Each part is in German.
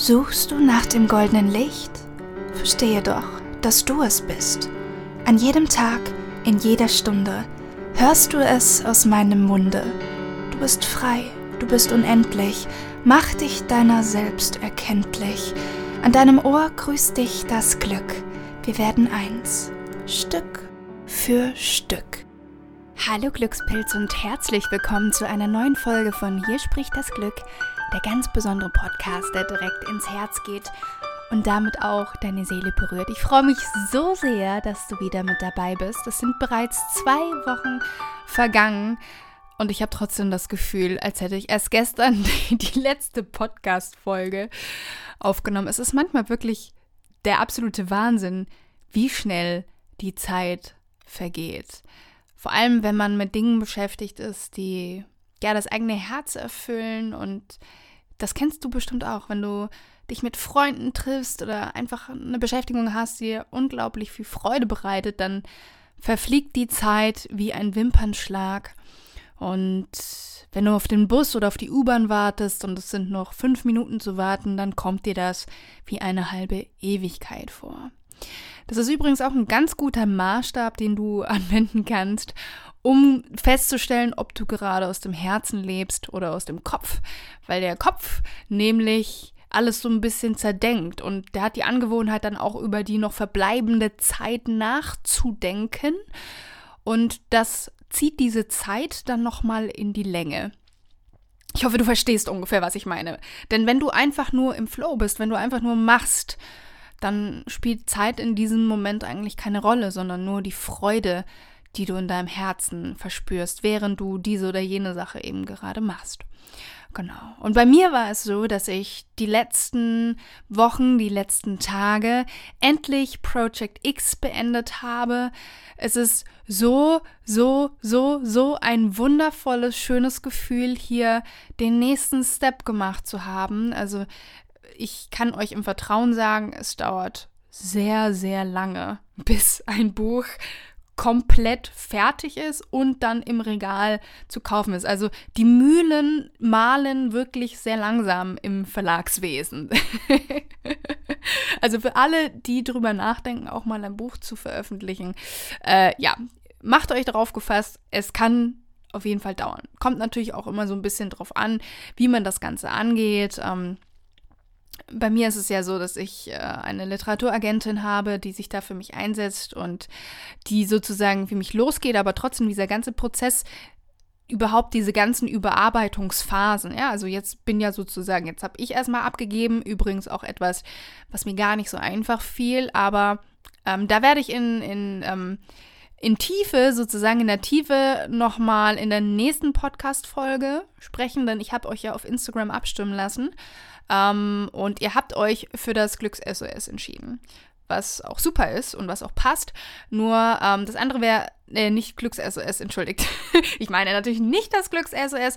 Suchst du nach dem goldenen Licht? Verstehe doch, dass du es bist. An jedem Tag, in jeder Stunde hörst du es aus meinem Munde. Du bist frei, du bist unendlich, mach dich deiner selbst erkenntlich. An deinem Ohr grüßt dich das Glück. Wir werden eins, Stück für Stück. Hallo Glückspilz und herzlich willkommen zu einer neuen Folge von Hier spricht das Glück, der ganz besondere Podcast, der direkt ins Herz geht und damit auch deine Seele berührt. Ich freue mich so sehr, dass du wieder mit dabei bist. Es sind bereits zwei Wochen vergangen und ich habe trotzdem das Gefühl, als hätte ich erst gestern die letzte Podcast-Folge aufgenommen. Es ist manchmal wirklich der absolute Wahnsinn, wie schnell die Zeit vergeht. Vor allem, wenn man mit Dingen beschäftigt ist, die ja das eigene Herz erfüllen und das kennst du bestimmt auch, wenn du dich mit Freunden triffst oder einfach eine Beschäftigung hast, die dir unglaublich viel Freude bereitet, dann verfliegt die Zeit wie ein Wimpernschlag. Und wenn du auf den Bus oder auf die U-Bahn wartest und es sind noch fünf Minuten zu warten, dann kommt dir das wie eine halbe Ewigkeit vor. Das ist übrigens auch ein ganz guter Maßstab, den du anwenden kannst, um festzustellen, ob du gerade aus dem Herzen lebst oder aus dem Kopf. Weil der Kopf nämlich alles so ein bisschen zerdenkt und der hat die Angewohnheit dann auch über die noch verbleibende Zeit nachzudenken und das zieht diese Zeit dann noch mal in die Länge. Ich hoffe, du verstehst ungefähr, was ich meine. Denn wenn du einfach nur im Flow bist, wenn du einfach nur machst, dann spielt Zeit in diesem Moment eigentlich keine Rolle, sondern nur die Freude, die du in deinem Herzen verspürst, während du diese oder jene Sache eben gerade machst. Genau. Und bei mir war es so, dass ich die letzten Wochen, die letzten Tage endlich Project X beendet habe. Es ist so, so, so, so ein wundervolles, schönes Gefühl, hier den nächsten Step gemacht zu haben. Also ich kann euch im Vertrauen sagen, es dauert sehr, sehr lange, bis ein Buch komplett fertig ist und dann im Regal zu kaufen ist. Also die Mühlen malen wirklich sehr langsam im Verlagswesen. also für alle, die drüber nachdenken, auch mal ein Buch zu veröffentlichen, äh, ja, macht euch darauf gefasst, es kann auf jeden Fall dauern. Kommt natürlich auch immer so ein bisschen drauf an, wie man das Ganze angeht. Ähm, bei mir ist es ja so, dass ich äh, eine Literaturagentin habe, die sich da für mich einsetzt und die sozusagen für mich losgeht, aber trotzdem dieser ganze Prozess überhaupt diese ganzen Überarbeitungsphasen, ja, also jetzt bin ja sozusagen, jetzt habe ich erstmal abgegeben, übrigens auch etwas, was mir gar nicht so einfach fiel, aber ähm, da werde ich in, in, ähm, in Tiefe, sozusagen in der Tiefe nochmal in der nächsten Podcast-Folge sprechen, denn ich habe euch ja auf Instagram abstimmen lassen ähm, und ihr habt euch für das Glücks-SOS entschieden. Was auch super ist und was auch passt. Nur ähm, das andere wäre äh, nicht Glücks-SOS, entschuldigt. ich meine natürlich nicht das Glücks-SOS,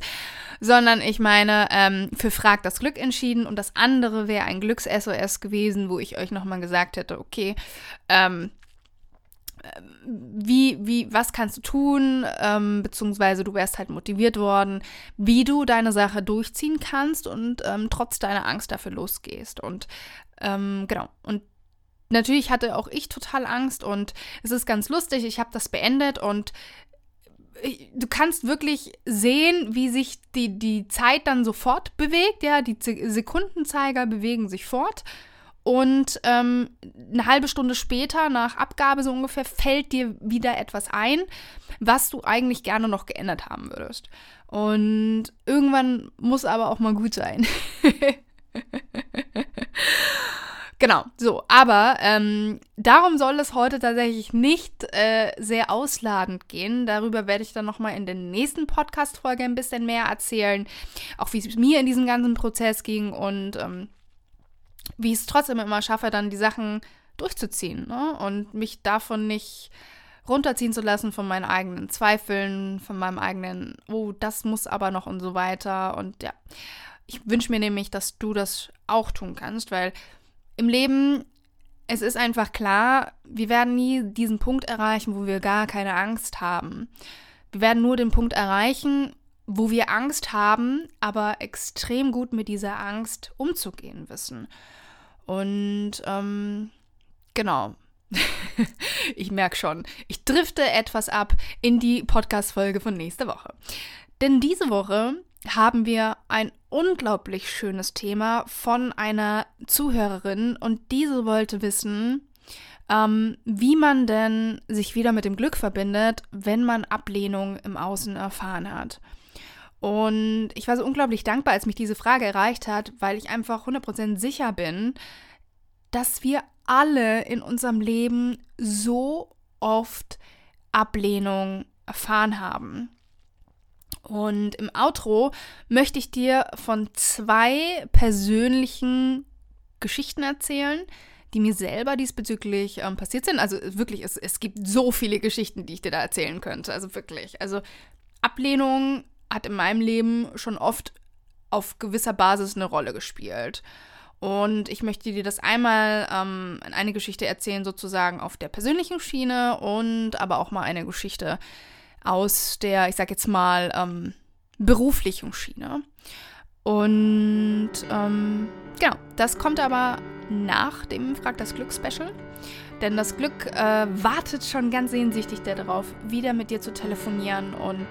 sondern ich meine ähm, für Frag das Glück entschieden. Und das andere wäre ein Glücks-SOS gewesen, wo ich euch nochmal gesagt hätte, okay, ähm, wie, wie, was kannst du tun, ähm, beziehungsweise du wärst halt motiviert worden, wie du deine Sache durchziehen kannst und ähm, trotz deiner Angst dafür losgehst. Und ähm, genau, und natürlich hatte auch ich total Angst und es ist ganz lustig, ich habe das beendet und du kannst wirklich sehen, wie sich die, die Zeit dann sofort bewegt, ja, die Sekundenzeiger bewegen sich fort und ähm, eine halbe Stunde später, nach Abgabe so ungefähr, fällt dir wieder etwas ein, was du eigentlich gerne noch geändert haben würdest. Und irgendwann muss aber auch mal gut sein. genau, so. Aber ähm, darum soll es heute tatsächlich nicht äh, sehr ausladend gehen. Darüber werde ich dann nochmal in der nächsten Podcast-Folge ein bisschen mehr erzählen. Auch wie es mir in diesem ganzen Prozess ging und. Ähm, wie ich es trotzdem immer schaffe, dann die Sachen durchzuziehen ne? und mich davon nicht runterziehen zu lassen von meinen eigenen Zweifeln, von meinem eigenen, oh, das muss aber noch und so weiter. Und ja, ich wünsche mir nämlich, dass du das auch tun kannst, weil im Leben, es ist einfach klar, wir werden nie diesen Punkt erreichen, wo wir gar keine Angst haben. Wir werden nur den Punkt erreichen, wo wir Angst haben, aber extrem gut mit dieser Angst umzugehen wissen. Und ähm, genau. ich merke schon, ich drifte etwas ab in die Podcast-Folge von nächster Woche. Denn diese Woche haben wir ein unglaublich schönes Thema von einer Zuhörerin und diese wollte wissen, ähm, wie man denn sich wieder mit dem Glück verbindet, wenn man Ablehnung im Außen erfahren hat. Und ich war so unglaublich dankbar, als mich diese Frage erreicht hat, weil ich einfach 100% sicher bin, dass wir alle in unserem Leben so oft Ablehnung erfahren haben. Und im Outro möchte ich dir von zwei persönlichen Geschichten erzählen, die mir selber diesbezüglich ähm, passiert sind. Also wirklich, es, es gibt so viele Geschichten, die ich dir da erzählen könnte. Also wirklich. Also Ablehnung hat in meinem Leben schon oft auf gewisser Basis eine Rolle gespielt. Und ich möchte dir das einmal ähm, eine Geschichte erzählen, sozusagen auf der persönlichen Schiene und aber auch mal eine Geschichte aus der, ich sag jetzt mal, ähm, beruflichen Schiene. Und ähm, genau, das kommt aber nach dem Frag das Glück Special. Denn das Glück äh, wartet schon ganz sehnsüchtig darauf, wieder mit dir zu telefonieren. Und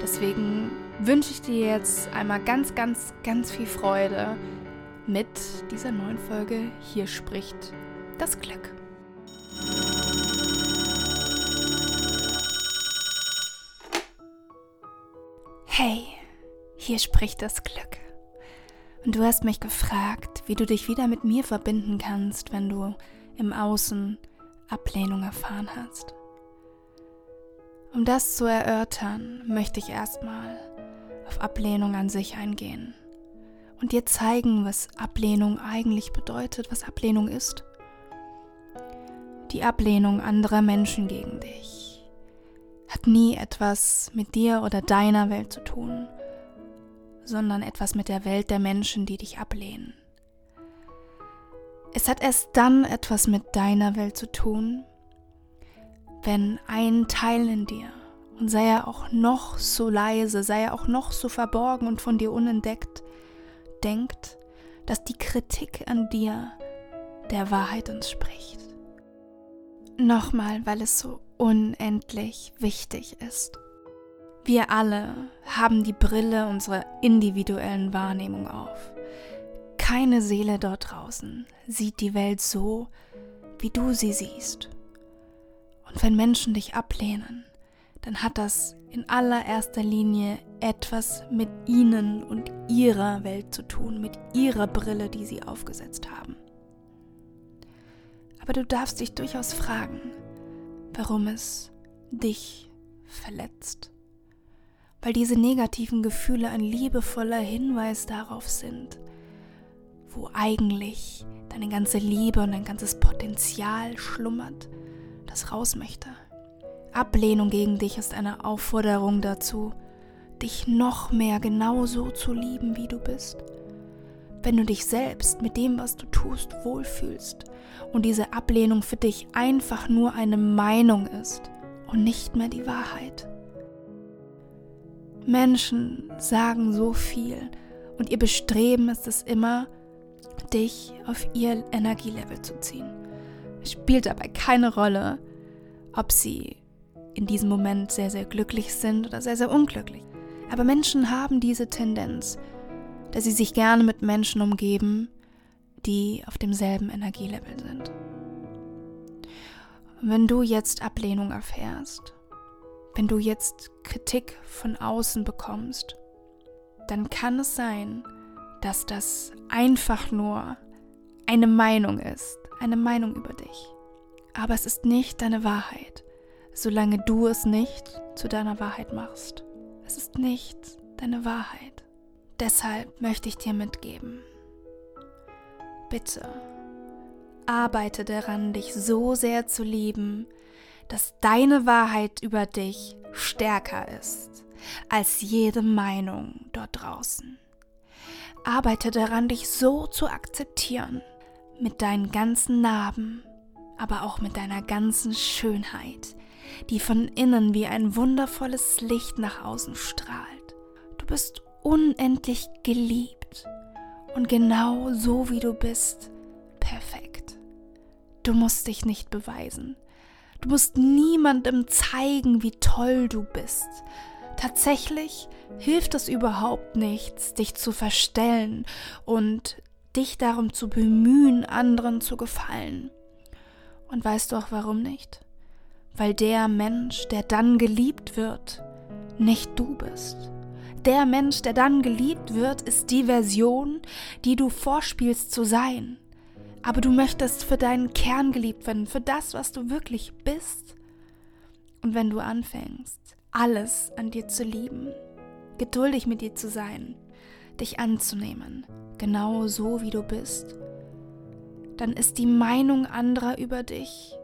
deswegen wünsche ich dir jetzt einmal ganz, ganz, ganz viel Freude mit dieser neuen Folge. Hier spricht das Glück. Hey, hier spricht das Glück. Und du hast mich gefragt, wie du dich wieder mit mir verbinden kannst, wenn du im Außen Ablehnung erfahren hast. Um das zu erörtern, möchte ich erstmal auf Ablehnung an sich eingehen und dir zeigen, was Ablehnung eigentlich bedeutet, was Ablehnung ist. Die Ablehnung anderer Menschen gegen dich hat nie etwas mit dir oder deiner Welt zu tun, sondern etwas mit der Welt der Menschen, die dich ablehnen. Es hat erst dann etwas mit deiner Welt zu tun, wenn ein Teil in dir, und sei er auch noch so leise, sei er auch noch so verborgen und von dir unentdeckt, denkt, dass die Kritik an dir der Wahrheit entspricht. Nochmal, weil es so unendlich wichtig ist. Wir alle haben die Brille unserer individuellen Wahrnehmung auf. Keine Seele dort draußen sieht die Welt so, wie du sie siehst. Und wenn Menschen dich ablehnen, dann hat das in allererster Linie etwas mit ihnen und ihrer Welt zu tun, mit ihrer Brille, die sie aufgesetzt haben. Aber du darfst dich durchaus fragen, warum es dich verletzt. Weil diese negativen Gefühle ein liebevoller Hinweis darauf sind, wo eigentlich deine ganze Liebe und dein ganzes Potenzial schlummert, das raus möchte. Ablehnung gegen dich ist eine Aufforderung dazu, dich noch mehr genauso zu lieben, wie du bist. Wenn du dich selbst mit dem, was du tust, wohlfühlst und diese Ablehnung für dich einfach nur eine Meinung ist und nicht mehr die Wahrheit. Menschen sagen so viel und ihr Bestreben ist es immer, dich auf ihr Energielevel zu ziehen. Es spielt dabei keine Rolle, ob sie in diesem Moment sehr, sehr glücklich sind oder sehr, sehr unglücklich. Aber Menschen haben diese Tendenz, dass sie sich gerne mit Menschen umgeben, die auf demselben Energielevel sind. Und wenn du jetzt Ablehnung erfährst, wenn du jetzt Kritik von außen bekommst, dann kann es sein, dass das einfach nur eine Meinung ist, eine Meinung über dich. Aber es ist nicht deine Wahrheit solange du es nicht zu deiner Wahrheit machst. Es ist nicht deine Wahrheit. Deshalb möchte ich dir mitgeben. Bitte, arbeite daran, dich so sehr zu lieben, dass deine Wahrheit über dich stärker ist als jede Meinung dort draußen. Arbeite daran, dich so zu akzeptieren, mit deinen ganzen Narben, aber auch mit deiner ganzen Schönheit, die von innen wie ein wundervolles Licht nach außen strahlt. bist unendlich geliebt und genau so wie du bist, perfekt. Du musst dich nicht beweisen. Du musst niemandem zeigen, wie toll du bist. Tatsächlich hilft es überhaupt nichts, dich zu verstellen und dich darum zu bemühen, anderen zu gefallen. Und weißt du auch warum nicht? Weil der Mensch, der dann geliebt wird, nicht du bist. Der Mensch, der dann geliebt wird, ist die Version, die du vorspielst zu sein. Aber du möchtest für deinen Kern geliebt werden, für das, was du wirklich bist. Und wenn du anfängst, alles an dir zu lieben, geduldig mit dir zu sein, dich anzunehmen, genau so wie du bist, dann ist die Meinung anderer über dich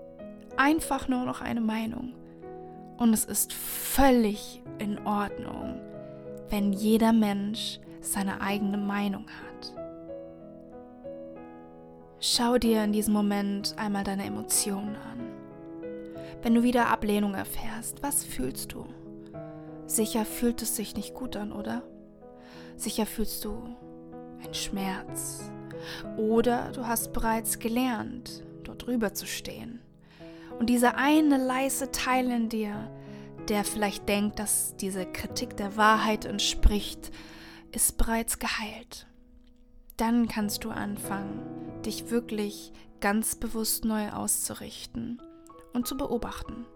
einfach nur noch eine Meinung. Und es ist völlig in Ordnung, wenn jeder Mensch seine eigene Meinung hat. Schau dir in diesem Moment einmal deine Emotionen an. Wenn du wieder Ablehnung erfährst, was fühlst du? Sicher fühlt es sich nicht gut an, oder? Sicher fühlst du einen Schmerz. Oder du hast bereits gelernt, dort drüber zu stehen. Und dieser eine leise Teil in dir, der vielleicht denkt, dass diese Kritik der Wahrheit entspricht, ist bereits geheilt. Dann kannst du anfangen, dich wirklich ganz bewusst neu auszurichten und zu beobachten.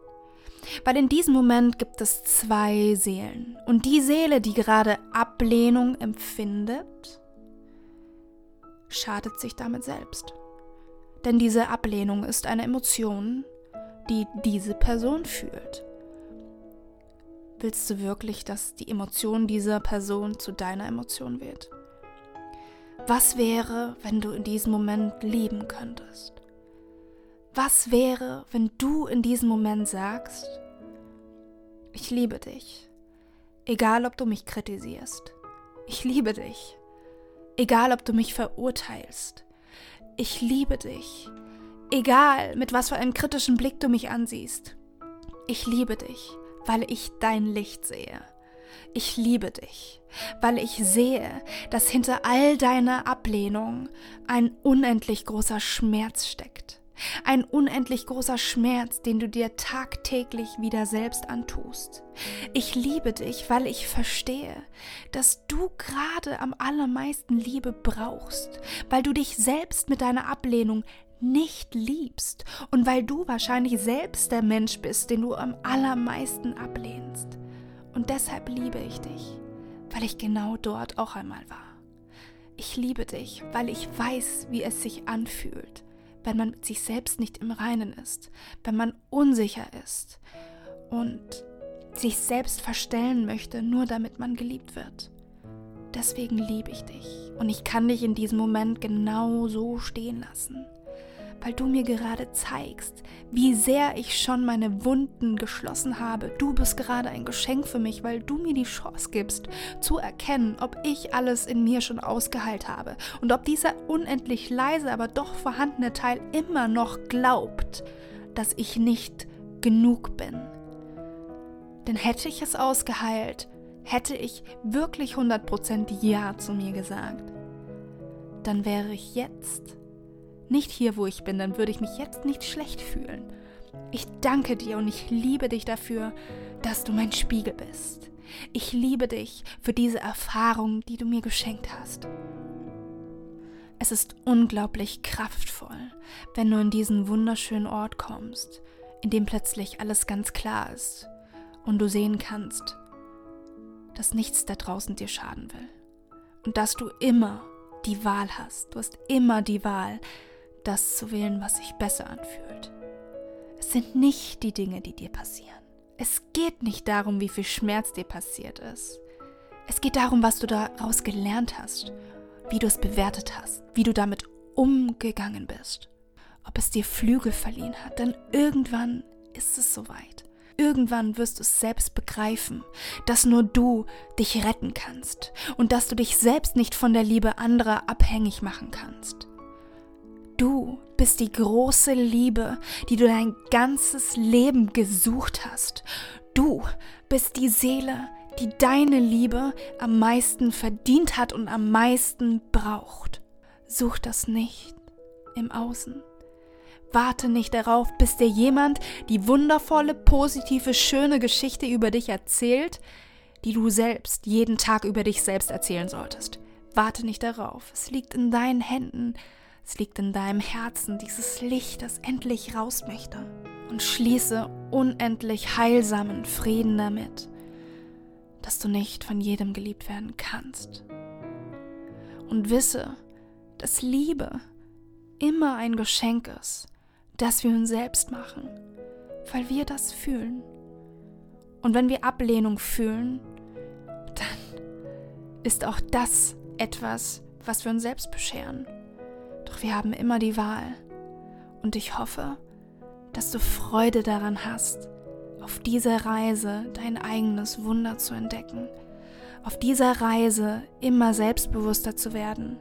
Weil in diesem Moment gibt es zwei Seelen. Und die Seele, die gerade Ablehnung empfindet, schadet sich damit selbst. Denn diese Ablehnung ist eine Emotion, die diese Person fühlt. Willst du wirklich, dass die Emotion dieser Person zu deiner Emotion wird? Was wäre, wenn du in diesem Moment lieben könntest? Was wäre, wenn du in diesem Moment sagst, ich liebe dich, egal ob du mich kritisierst, ich liebe dich, egal ob du mich verurteilst, ich liebe dich, egal mit was für einem kritischen Blick du mich ansiehst, ich liebe dich, weil ich dein Licht sehe. Ich liebe dich, weil ich sehe, dass hinter all deiner Ablehnung ein unendlich großer Schmerz steckt. Ein unendlich großer Schmerz, den du dir tagtäglich wieder selbst antust. Ich liebe dich, weil ich verstehe, dass du gerade am allermeisten Liebe brauchst, weil du dich selbst mit deiner Ablehnung nicht liebst und weil du wahrscheinlich selbst der Mensch bist, den du am allermeisten ablehnst. Und deshalb liebe ich dich, weil ich genau dort auch einmal war. Ich liebe dich, weil ich weiß, wie es sich anfühlt, wenn man mit sich selbst nicht im Reinen ist, wenn man unsicher ist und sich selbst verstellen möchte, nur damit man geliebt wird. Deswegen liebe ich dich und ich kann dich in diesem Moment genau so stehen lassen weil du mir gerade zeigst, wie sehr ich schon meine Wunden geschlossen habe. Du bist gerade ein Geschenk für mich, weil du mir die Chance gibst, zu erkennen, ob ich alles in mir schon ausgeheilt habe und ob dieser unendlich leise, aber doch vorhandene Teil immer noch glaubt, dass ich nicht genug bin. Denn hätte ich es ausgeheilt, hätte ich wirklich 100% Ja zu mir gesagt, dann wäre ich jetzt nicht hier, wo ich bin, dann würde ich mich jetzt nicht schlecht fühlen. Ich danke dir und ich liebe dich dafür, dass du mein Spiegel bist. Ich liebe dich für diese Erfahrung, die du mir geschenkt hast. Es ist unglaublich kraftvoll, wenn du in diesen wunderschönen Ort kommst, in dem plötzlich alles ganz klar ist und du sehen kannst, dass nichts da draußen dir schaden will und dass du immer die Wahl hast. Du hast immer die Wahl, das zu wählen, was sich besser anfühlt. Es sind nicht die Dinge, die dir passieren. Es geht nicht darum, wie viel Schmerz dir passiert ist. Es geht darum, was du daraus gelernt hast, wie du es bewertet hast, wie du damit umgegangen bist. Ob es dir Flügel verliehen hat, denn irgendwann ist es soweit. Irgendwann wirst du es selbst begreifen, dass nur du dich retten kannst und dass du dich selbst nicht von der Liebe anderer abhängig machen kannst. Du bist die große Liebe, die du dein ganzes Leben gesucht hast. Du bist die Seele, die deine Liebe am meisten verdient hat und am meisten braucht. Such das nicht im Außen. Warte nicht darauf, bis dir jemand die wundervolle, positive, schöne Geschichte über dich erzählt, die du selbst jeden Tag über dich selbst erzählen solltest. Warte nicht darauf. Es liegt in deinen Händen, es liegt in deinem Herzen, dieses Licht, das endlich raus möchte. Und schließe unendlich heilsamen Frieden damit, dass du nicht von jedem geliebt werden kannst. Und wisse, dass Liebe immer ein Geschenk ist, das wir uns selbst machen, weil wir das fühlen. Und wenn wir Ablehnung fühlen, dann ist auch das etwas, was wir uns selbst bescheren. Doch wir haben immer die Wahl. Und ich hoffe, dass du Freude daran hast, auf dieser Reise dein eigenes Wunder zu entdecken, auf dieser Reise immer selbstbewusster zu werden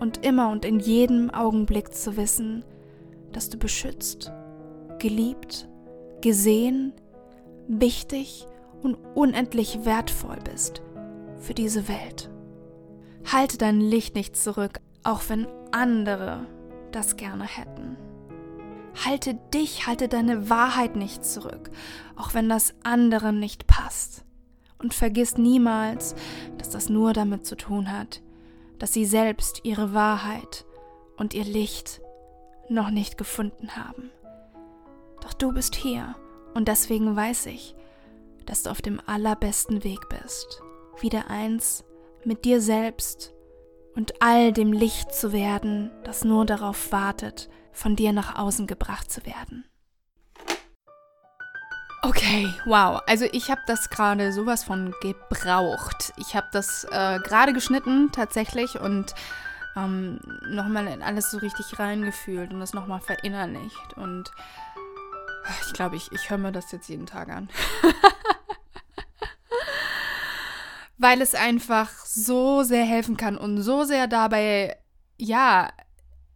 und immer und in jedem Augenblick zu wissen, dass du beschützt, geliebt, gesehen, wichtig und unendlich wertvoll bist für diese Welt. Halte dein Licht nicht zurück, auch wenn andere das gerne hätten. Halte dich, halte deine Wahrheit nicht zurück, auch wenn das anderen nicht passt. Und vergiss niemals, dass das nur damit zu tun hat, dass sie selbst ihre Wahrheit und ihr Licht noch nicht gefunden haben. Doch du bist hier und deswegen weiß ich, dass du auf dem allerbesten Weg bist, wieder eins mit dir selbst und all dem Licht zu werden, das nur darauf wartet, von dir nach außen gebracht zu werden. Okay, wow. Also ich habe das gerade sowas von gebraucht. Ich habe das äh, gerade geschnitten tatsächlich und ähm, nochmal in alles so richtig reingefühlt und das nochmal verinnerlicht. Und ich glaube, ich, ich höre mir das jetzt jeden Tag an. Weil es einfach so sehr helfen kann und so sehr dabei, ja,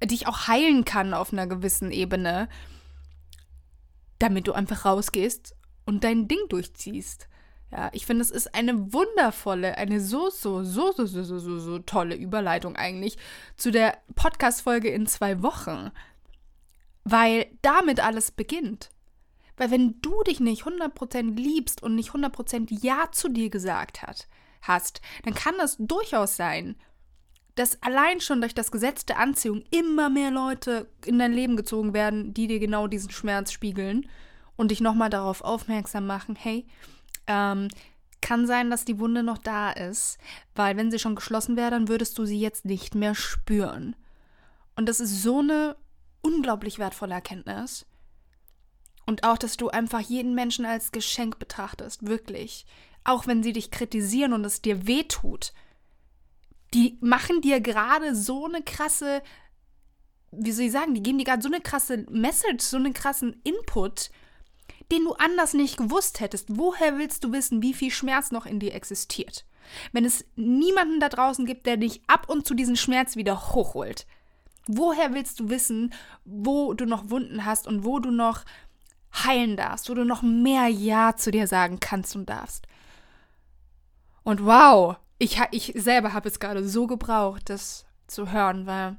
dich auch heilen kann auf einer gewissen Ebene, damit du einfach rausgehst und dein Ding durchziehst. Ja, ich finde, es ist eine wundervolle, eine so, so, so, so, so, so, so, so tolle Überleitung eigentlich zu der Podcast-Folge in zwei Wochen. Weil damit alles beginnt. Weil wenn du dich nicht 100% liebst und nicht 100% Ja zu dir gesagt hat, hast, dann kann das durchaus sein, dass allein schon durch das Gesetz der Anziehung immer mehr Leute in dein Leben gezogen werden, die dir genau diesen Schmerz spiegeln und dich nochmal darauf aufmerksam machen, hey, ähm, kann sein, dass die Wunde noch da ist, weil wenn sie schon geschlossen wäre, dann würdest du sie jetzt nicht mehr spüren. Und das ist so eine unglaublich wertvolle Erkenntnis. Und auch, dass du einfach jeden Menschen als Geschenk betrachtest, wirklich. Auch wenn sie dich kritisieren und es dir wehtut die machen dir gerade so eine krasse, wie soll ich sagen, die geben dir gerade so eine krasse Message, so einen krassen Input, den du anders nicht gewusst hättest. Woher willst du wissen, wie viel Schmerz noch in dir existiert? Wenn es niemanden da draußen gibt, der dich ab und zu diesen Schmerz wieder hochholt. Woher willst du wissen, wo du noch Wunden hast und wo du noch heilen darfst, wo du noch mehr Ja zu dir sagen kannst und darfst? Und wow, ich, ich selber habe es gerade so gebraucht, das zu hören, weil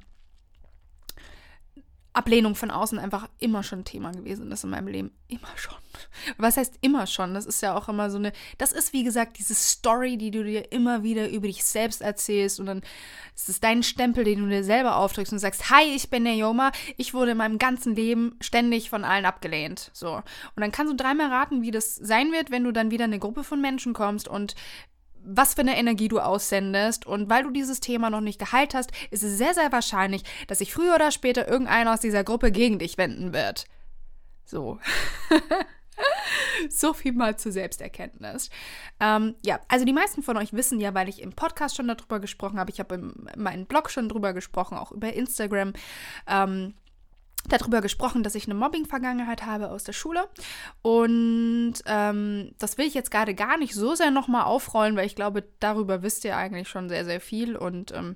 Ablehnung von außen einfach immer schon Thema gewesen ist in meinem Leben. Immer schon. Was heißt immer schon? Das ist ja auch immer so eine. Das ist wie gesagt diese Story, die du dir immer wieder über dich selbst erzählst und dann ist es dein Stempel, den du dir selber aufdrückst und sagst: Hi, ich bin der Yoma. Ich wurde in meinem ganzen Leben ständig von allen abgelehnt. So. Und dann kannst du dreimal raten, wie das sein wird, wenn du dann wieder in eine Gruppe von Menschen kommst und was für eine Energie du aussendest. Und weil du dieses Thema noch nicht geheilt hast, ist es sehr, sehr wahrscheinlich, dass sich früher oder später irgendeiner aus dieser Gruppe gegen dich wenden wird. So. so viel mal zur Selbsterkenntnis. Ähm, ja, also die meisten von euch wissen ja, weil ich im Podcast schon darüber gesprochen habe, ich habe in meinem Blog schon darüber gesprochen, auch über Instagram. Ähm, darüber gesprochen, dass ich eine Mobbing-Vergangenheit habe aus der Schule. Und ähm, das will ich jetzt gerade gar nicht so sehr nochmal aufrollen, weil ich glaube, darüber wisst ihr eigentlich schon sehr, sehr viel. Und ähm,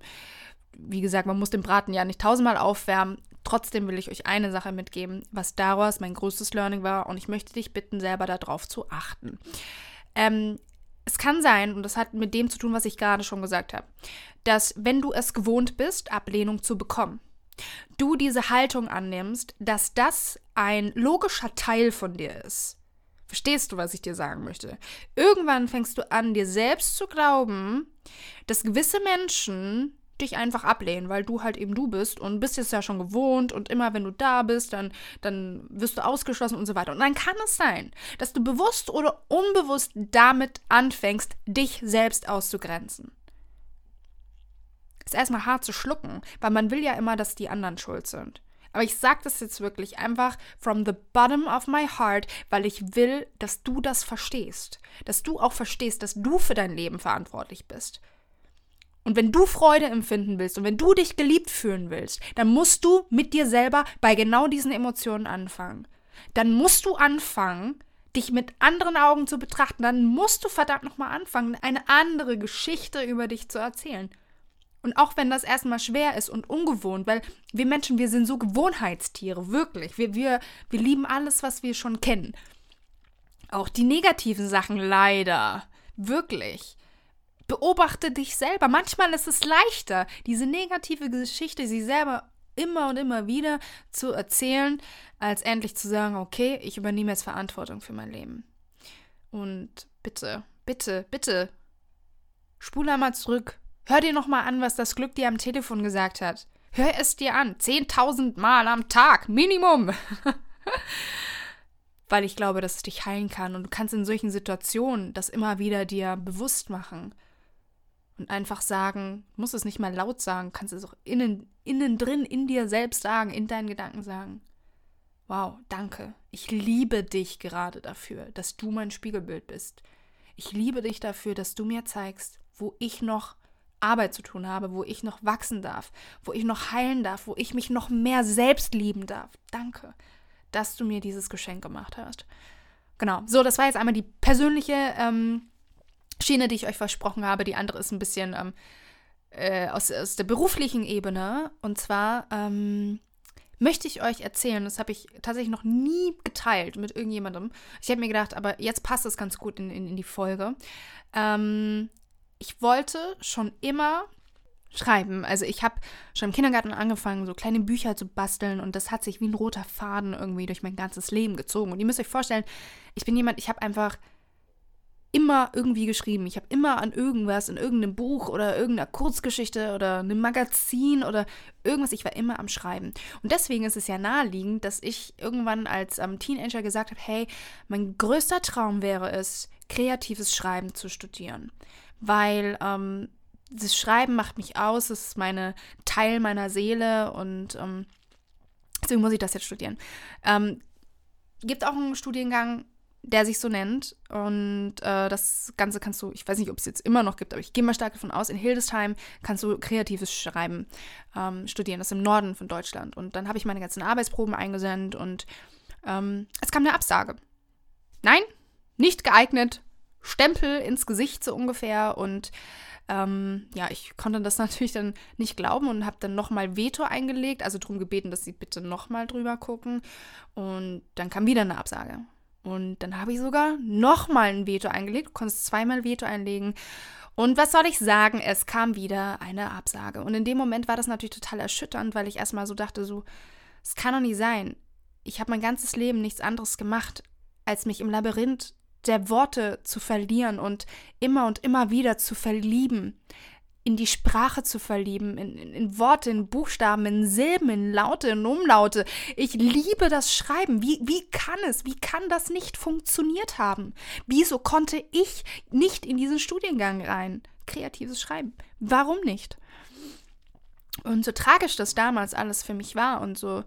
wie gesagt, man muss den Braten ja nicht tausendmal aufwärmen. Trotzdem will ich euch eine Sache mitgeben, was daraus mein größtes Learning war. Und ich möchte dich bitten, selber darauf zu achten. Ähm, es kann sein, und das hat mit dem zu tun, was ich gerade schon gesagt habe, dass wenn du es gewohnt bist, Ablehnung zu bekommen, du diese Haltung annimmst, dass das ein logischer Teil von dir ist. Verstehst du, was ich dir sagen möchte? Irgendwann fängst du an, dir selbst zu glauben, dass gewisse Menschen dich einfach ablehnen, weil du halt eben du bist und bist jetzt ja schon gewohnt und immer wenn du da bist, dann, dann wirst du ausgeschlossen und so weiter. Und dann kann es sein, dass du bewusst oder unbewusst damit anfängst, dich selbst auszugrenzen. Ist erstmal hart zu schlucken, weil man will ja immer, dass die anderen schuld sind. Aber ich sage das jetzt wirklich einfach from the bottom of my heart, weil ich will, dass du das verstehst. Dass du auch verstehst, dass du für dein Leben verantwortlich bist. Und wenn du Freude empfinden willst und wenn du dich geliebt fühlen willst, dann musst du mit dir selber bei genau diesen Emotionen anfangen. Dann musst du anfangen, dich mit anderen Augen zu betrachten. Dann musst du verdammt nochmal anfangen, eine andere Geschichte über dich zu erzählen. Und auch wenn das erstmal schwer ist und ungewohnt, weil wir Menschen, wir sind so Gewohnheitstiere, wirklich. Wir, wir, wir lieben alles, was wir schon kennen. Auch die negativen Sachen leider. Wirklich beobachte dich selber. Manchmal ist es leichter, diese negative Geschichte sie selber immer und immer wieder zu erzählen, als endlich zu sagen, okay, ich übernehme jetzt Verantwortung für mein Leben. Und bitte, bitte, bitte, spule einmal zurück. Hör dir nochmal an, was das Glück dir am Telefon gesagt hat. Hör es dir an. 10.000 Mal am Tag, Minimum. Weil ich glaube, dass es dich heilen kann. Und du kannst in solchen Situationen das immer wieder dir bewusst machen und einfach sagen, musst es nicht mal laut sagen, kannst es auch innen, innen drin in dir selbst sagen, in deinen Gedanken sagen. Wow, danke. Ich liebe dich gerade dafür, dass du mein Spiegelbild bist. Ich liebe dich dafür, dass du mir zeigst, wo ich noch Arbeit zu tun habe, wo ich noch wachsen darf, wo ich noch heilen darf, wo ich mich noch mehr selbst lieben darf. Danke, dass du mir dieses Geschenk gemacht hast. Genau, so, das war jetzt einmal die persönliche ähm, Schiene, die ich euch versprochen habe. Die andere ist ein bisschen ähm, äh, aus, aus der beruflichen Ebene. Und zwar ähm, möchte ich euch erzählen, das habe ich tatsächlich noch nie geteilt mit irgendjemandem. Ich habe mir gedacht, aber jetzt passt es ganz gut in, in, in die Folge. Ähm, ich wollte schon immer schreiben. Also ich habe schon im Kindergarten angefangen, so kleine Bücher zu basteln und das hat sich wie ein roter Faden irgendwie durch mein ganzes Leben gezogen. Und ihr müsst euch vorstellen, ich bin jemand, ich habe einfach immer irgendwie geschrieben. Ich habe immer an irgendwas, in irgendeinem Buch oder irgendeiner Kurzgeschichte oder einem Magazin oder irgendwas, ich war immer am Schreiben. Und deswegen ist es ja naheliegend, dass ich irgendwann als ähm, Teenager gesagt habe, hey, mein größter Traum wäre es, kreatives Schreiben zu studieren. Weil ähm, das Schreiben macht mich aus, es ist meine Teil meiner Seele und ähm, deswegen muss ich das jetzt studieren. Ähm, gibt auch einen Studiengang, der sich so nennt. Und äh, das Ganze kannst du, ich weiß nicht, ob es jetzt immer noch gibt, aber ich gehe mal stark davon aus, in Hildesheim kannst du kreatives Schreiben ähm, studieren. Das ist im Norden von Deutschland. Und dann habe ich meine ganzen Arbeitsproben eingesendet und ähm, es kam eine Absage. Nein, nicht geeignet. Stempel ins Gesicht so ungefähr. Und ähm, ja, ich konnte das natürlich dann nicht glauben und habe dann nochmal Veto eingelegt, also darum gebeten, dass sie bitte nochmal drüber gucken. Und dann kam wieder eine Absage. Und dann habe ich sogar nochmal ein Veto eingelegt. Du konntest zweimal Veto einlegen. Und was soll ich sagen? Es kam wieder eine Absage. Und in dem Moment war das natürlich total erschütternd, weil ich erstmal so dachte, so, es kann doch nicht sein. Ich habe mein ganzes Leben nichts anderes gemacht, als mich im Labyrinth der Worte zu verlieren und immer und immer wieder zu verlieben in die Sprache zu verlieben, in, in, in, Worte, in Buchstaben, in Silben, in Laute, in Umlaute. Ich liebe das Schreiben. Wie, wie kann es, wie kann das nicht funktioniert haben? Wieso konnte ich nicht in diesen Studiengang rein? Kreatives Schreiben. Warum nicht? Und so tragisch das damals alles für mich war und so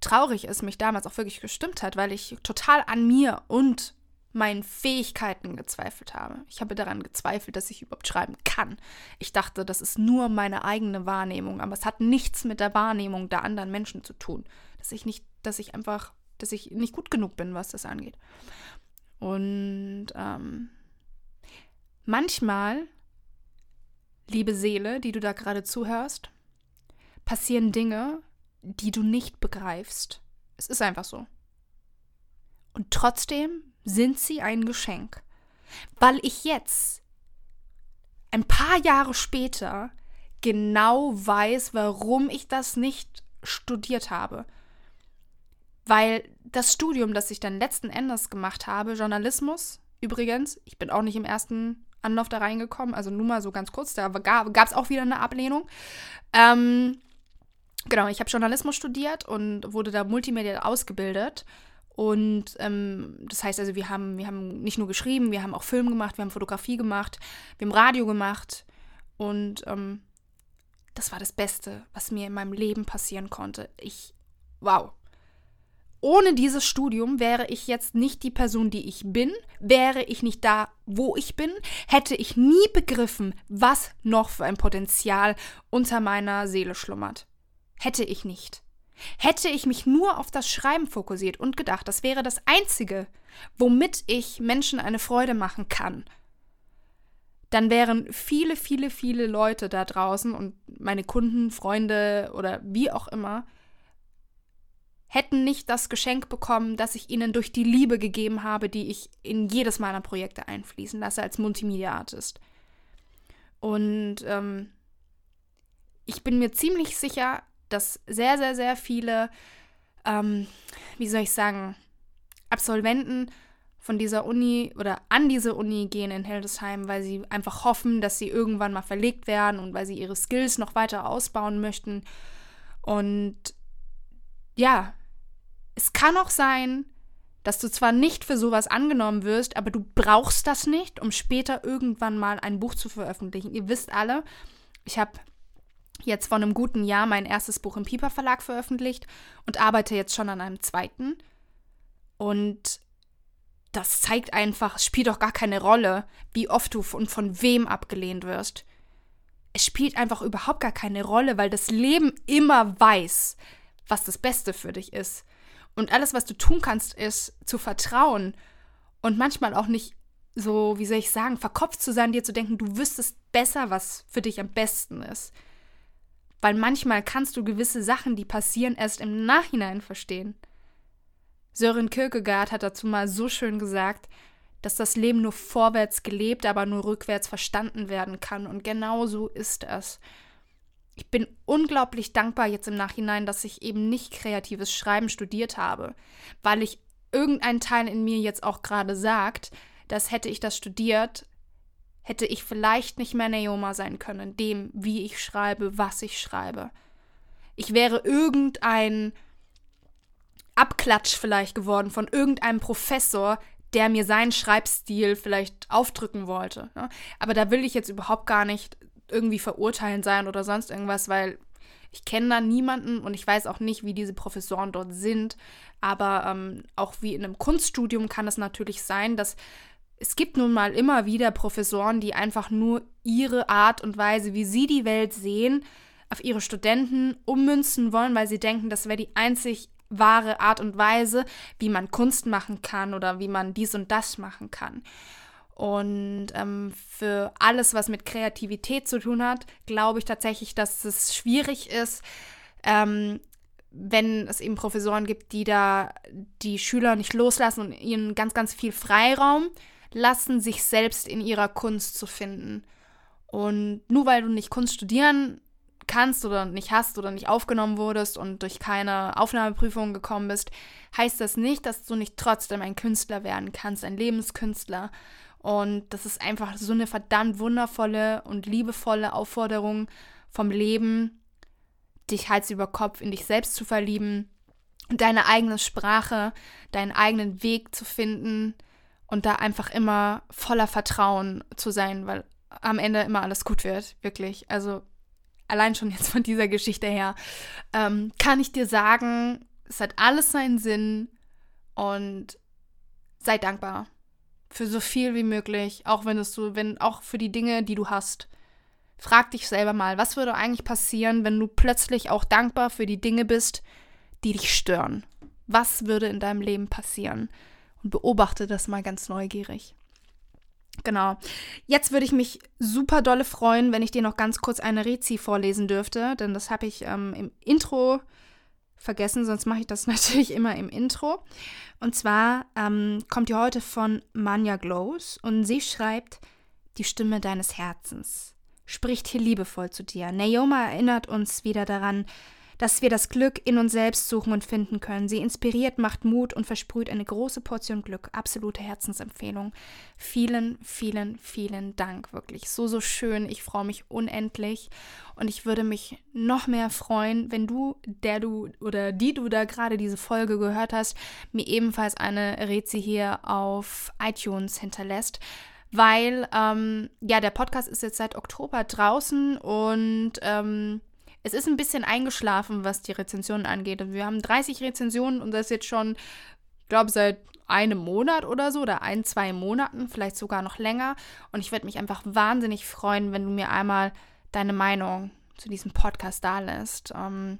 traurig es mich damals auch wirklich gestimmt hat, weil ich total an mir und meinen Fähigkeiten gezweifelt habe. Ich habe daran gezweifelt, dass ich überhaupt schreiben kann. Ich dachte, das ist nur meine eigene Wahrnehmung, aber es hat nichts mit der Wahrnehmung der anderen Menschen zu tun. Dass ich nicht, dass ich einfach, dass ich nicht gut genug bin, was das angeht. Und ähm, manchmal, liebe Seele, die du da gerade zuhörst, passieren Dinge, die du nicht begreifst. Es ist einfach so. Und trotzdem sind sie ein Geschenk. weil ich jetzt, ein paar Jahre später, genau weiß, warum ich das nicht studiert habe. Weil das Studium, das ich dann letzten Endes gemacht habe, Journalismus, übrigens, ich bin auch nicht im ersten Anlauf da reingekommen, also nur mal so ganz kurz, da gab es auch wieder eine Ablehnung. Ähm, genau, ich habe Journalismus studiert und wurde da multimedia ausgebildet. Und ähm, das heißt also, wir haben, wir haben nicht nur geschrieben, wir haben auch Film gemacht, wir haben Fotografie gemacht, wir haben Radio gemacht. Und ähm, das war das Beste, was mir in meinem Leben passieren konnte. Ich, wow, ohne dieses Studium wäre ich jetzt nicht die Person, die ich bin, wäre ich nicht da, wo ich bin, hätte ich nie begriffen, was noch für ein Potenzial unter meiner Seele schlummert. Hätte ich nicht. Hätte ich mich nur auf das Schreiben fokussiert und gedacht, das wäre das Einzige, womit ich Menschen eine Freude machen kann, dann wären viele, viele, viele Leute da draußen und meine Kunden, Freunde oder wie auch immer hätten nicht das Geschenk bekommen, das ich ihnen durch die Liebe gegeben habe, die ich in jedes meiner Projekte einfließen lasse als Multimedia-Artist. Und ähm, ich bin mir ziemlich sicher, dass sehr, sehr, sehr viele, ähm, wie soll ich sagen, Absolventen von dieser Uni oder an diese Uni gehen in Hildesheim, weil sie einfach hoffen, dass sie irgendwann mal verlegt werden und weil sie ihre Skills noch weiter ausbauen möchten. Und ja, es kann auch sein, dass du zwar nicht für sowas angenommen wirst, aber du brauchst das nicht, um später irgendwann mal ein Buch zu veröffentlichen. Ihr wisst alle, ich habe jetzt vor einem guten Jahr mein erstes Buch im Piper Verlag veröffentlicht und arbeite jetzt schon an einem zweiten. Und das zeigt einfach, es spielt doch gar keine Rolle, wie oft du und von wem abgelehnt wirst. Es spielt einfach überhaupt gar keine Rolle, weil das Leben immer weiß, was das Beste für dich ist. Und alles, was du tun kannst, ist zu vertrauen und manchmal auch nicht so, wie soll ich sagen, verkopft zu sein, dir zu denken, du wüsstest besser, was für dich am besten ist. Weil manchmal kannst du gewisse Sachen, die passieren, erst im Nachhinein verstehen. Sören Kierkegaard hat dazu mal so schön gesagt, dass das Leben nur vorwärts gelebt, aber nur rückwärts verstanden werden kann. Und genau so ist es ich bin unglaublich dankbar jetzt im Nachhinein, dass ich eben nicht kreatives Schreiben studiert habe, weil ich irgendein Teil in mir jetzt auch gerade sagt, dass hätte ich das studiert, hätte ich vielleicht nicht mehr Naoma sein können, dem, wie ich schreibe, was ich schreibe. Ich wäre irgendein Abklatsch vielleicht geworden von irgendeinem Professor, der mir seinen Schreibstil vielleicht aufdrücken wollte. Ne? Aber da will ich jetzt überhaupt gar nicht irgendwie verurteilen sein oder sonst irgendwas, weil ich kenne da niemanden und ich weiß auch nicht, wie diese Professoren dort sind. Aber ähm, auch wie in einem Kunststudium kann es natürlich sein, dass es gibt nun mal immer wieder Professoren, die einfach nur ihre Art und Weise, wie sie die Welt sehen, auf ihre Studenten ummünzen wollen, weil sie denken, das wäre die einzig wahre Art und Weise, wie man Kunst machen kann oder wie man dies und das machen kann. Und ähm, für alles, was mit Kreativität zu tun hat, glaube ich tatsächlich, dass es schwierig ist, ähm, wenn es eben Professoren gibt, die da die Schüler nicht loslassen und ihnen ganz, ganz viel Freiraum lassen, sich selbst in ihrer Kunst zu finden. Und nur weil du nicht Kunst studieren kannst oder nicht hast oder nicht aufgenommen wurdest und durch keine Aufnahmeprüfung gekommen bist, heißt das nicht, dass du nicht trotzdem ein Künstler werden kannst, ein Lebenskünstler. Und das ist einfach so eine verdammt wundervolle und liebevolle Aufforderung vom Leben, dich Hals über Kopf in dich selbst zu verlieben, deine eigene Sprache, deinen eigenen Weg zu finden und da einfach immer voller Vertrauen zu sein, weil am Ende immer alles gut wird, wirklich. Also allein schon jetzt von dieser Geschichte her, ähm, kann ich dir sagen, es hat alles seinen Sinn und sei dankbar für so viel wie möglich, auch wenn es so, wenn, auch für die Dinge, die du hast. Frag dich selber mal, was würde eigentlich passieren, wenn du plötzlich auch dankbar für die Dinge bist, die dich stören? Was würde in deinem Leben passieren? Und beobachte das mal ganz neugierig. Genau. Jetzt würde ich mich super dolle freuen, wenn ich dir noch ganz kurz eine Rezi vorlesen dürfte, denn das habe ich ähm, im Intro vergessen, sonst mache ich das natürlich immer im Intro. Und zwar ähm, kommt die heute von Manja Glows und sie schreibt, die Stimme deines Herzens spricht hier liebevoll zu dir. Naoma erinnert uns wieder daran, dass wir das Glück in uns selbst suchen und finden können. Sie inspiriert, macht Mut und versprüht eine große Portion Glück. Absolute Herzensempfehlung. Vielen, vielen, vielen Dank. Wirklich so, so schön. Ich freue mich unendlich und ich würde mich noch mehr freuen, wenn du, der du oder die du da gerade diese Folge gehört hast, mir ebenfalls eine Rezi hier auf iTunes hinterlässt weil ähm, ja, der Podcast ist jetzt seit Oktober draußen und ähm, es ist ein bisschen eingeschlafen, was die Rezensionen angeht. Wir haben 30 Rezensionen und das ist jetzt schon, ich glaube, seit einem Monat oder so oder ein, zwei Monaten, vielleicht sogar noch länger. Und ich würde mich einfach wahnsinnig freuen, wenn du mir einmal deine Meinung zu diesem Podcast da lässt. Ähm,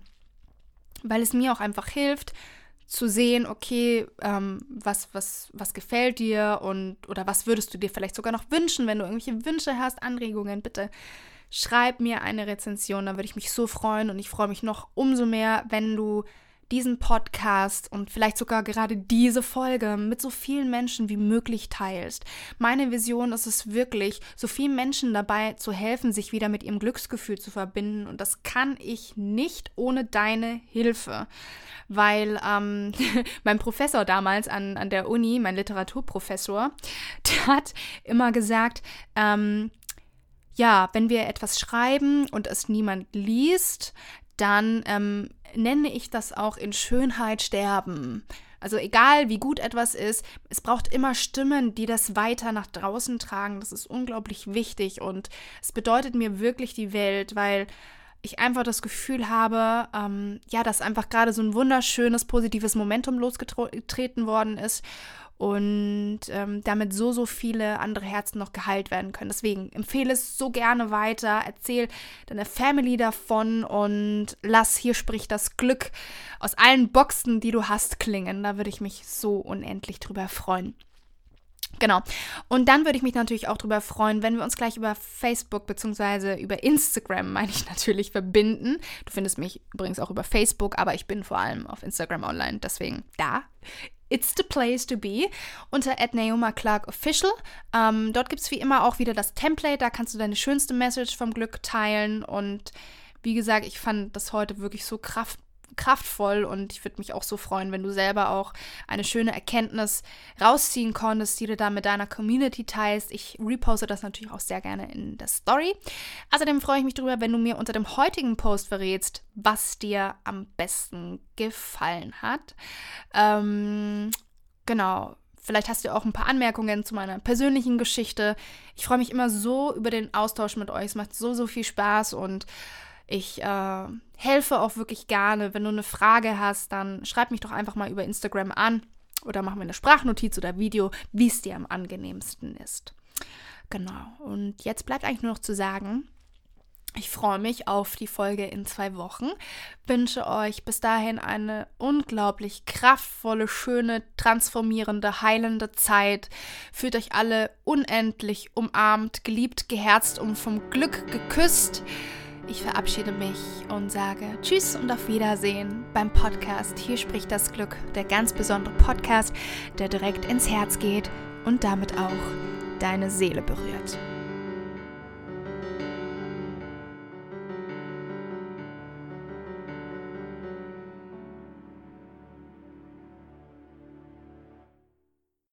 weil es mir auch einfach hilft, zu sehen, okay, ähm, was, was, was gefällt dir und oder was würdest du dir vielleicht sogar noch wünschen, wenn du irgendwelche Wünsche hast, Anregungen, bitte schreib mir eine Rezension, da würde ich mich so freuen und ich freue mich noch umso mehr, wenn du diesen Podcast und vielleicht sogar gerade diese Folge mit so vielen Menschen wie möglich teilst. Meine Vision ist es wirklich, so vielen Menschen dabei zu helfen, sich wieder mit ihrem Glücksgefühl zu verbinden. Und das kann ich nicht ohne deine Hilfe. Weil ähm, mein Professor damals an, an der Uni, mein Literaturprofessor, der hat immer gesagt, ähm, ja, wenn wir etwas schreiben und es niemand liest, dann ähm, nenne ich das auch in Schönheit sterben. Also egal wie gut etwas ist, es braucht immer Stimmen, die das weiter nach draußen tragen. Das ist unglaublich wichtig und es bedeutet mir wirklich die Welt, weil ich einfach das Gefühl habe, ähm, ja, dass einfach gerade so ein wunderschönes, positives Momentum losgetreten worden ist und ähm, damit so, so viele andere Herzen noch geheilt werden können. Deswegen empfehle es so gerne weiter, erzähl deiner Family davon und lass hier spricht das Glück aus allen Boxen, die du hast, klingen. Da würde ich mich so unendlich drüber freuen. Genau. Und dann würde ich mich natürlich auch darüber freuen, wenn wir uns gleich über Facebook bzw. über Instagram, meine ich natürlich, verbinden. Du findest mich übrigens auch über Facebook, aber ich bin vor allem auf Instagram online. Deswegen da It's the place to be unter Naoma Clark Official. Ähm, dort gibt es wie immer auch wieder das Template, da kannst du deine schönste Message vom Glück teilen. Und wie gesagt, ich fand das heute wirklich so kraft, kraftvoll und ich würde mich auch so freuen, wenn du selber auch eine schöne Erkenntnis rausziehen konntest, die du da mit deiner Community teilst. Ich reposte das natürlich auch sehr gerne in der Story. Außerdem freue ich mich darüber, wenn du mir unter dem heutigen Post verrätst, was dir am besten gefallen hat. Ähm, genau. Vielleicht hast du auch ein paar Anmerkungen zu meiner persönlichen Geschichte. Ich freue mich immer so über den Austausch mit euch. Es macht so, so viel Spaß und ich äh, helfe auch wirklich gerne. Wenn du eine Frage hast, dann schreib mich doch einfach mal über Instagram an oder mach mir eine Sprachnotiz oder Video, wie es dir am angenehmsten ist. Genau. Und jetzt bleibt eigentlich nur noch zu sagen, ich freue mich auf die Folge in zwei Wochen. Wünsche euch bis dahin eine unglaublich kraftvolle, schöne, transformierende, heilende Zeit. Fühlt euch alle unendlich umarmt, geliebt, geherzt und vom Glück geküsst. Ich verabschiede mich und sage Tschüss und auf Wiedersehen beim Podcast. Hier spricht das Glück, der ganz besondere Podcast, der direkt ins Herz geht und damit auch deine Seele berührt.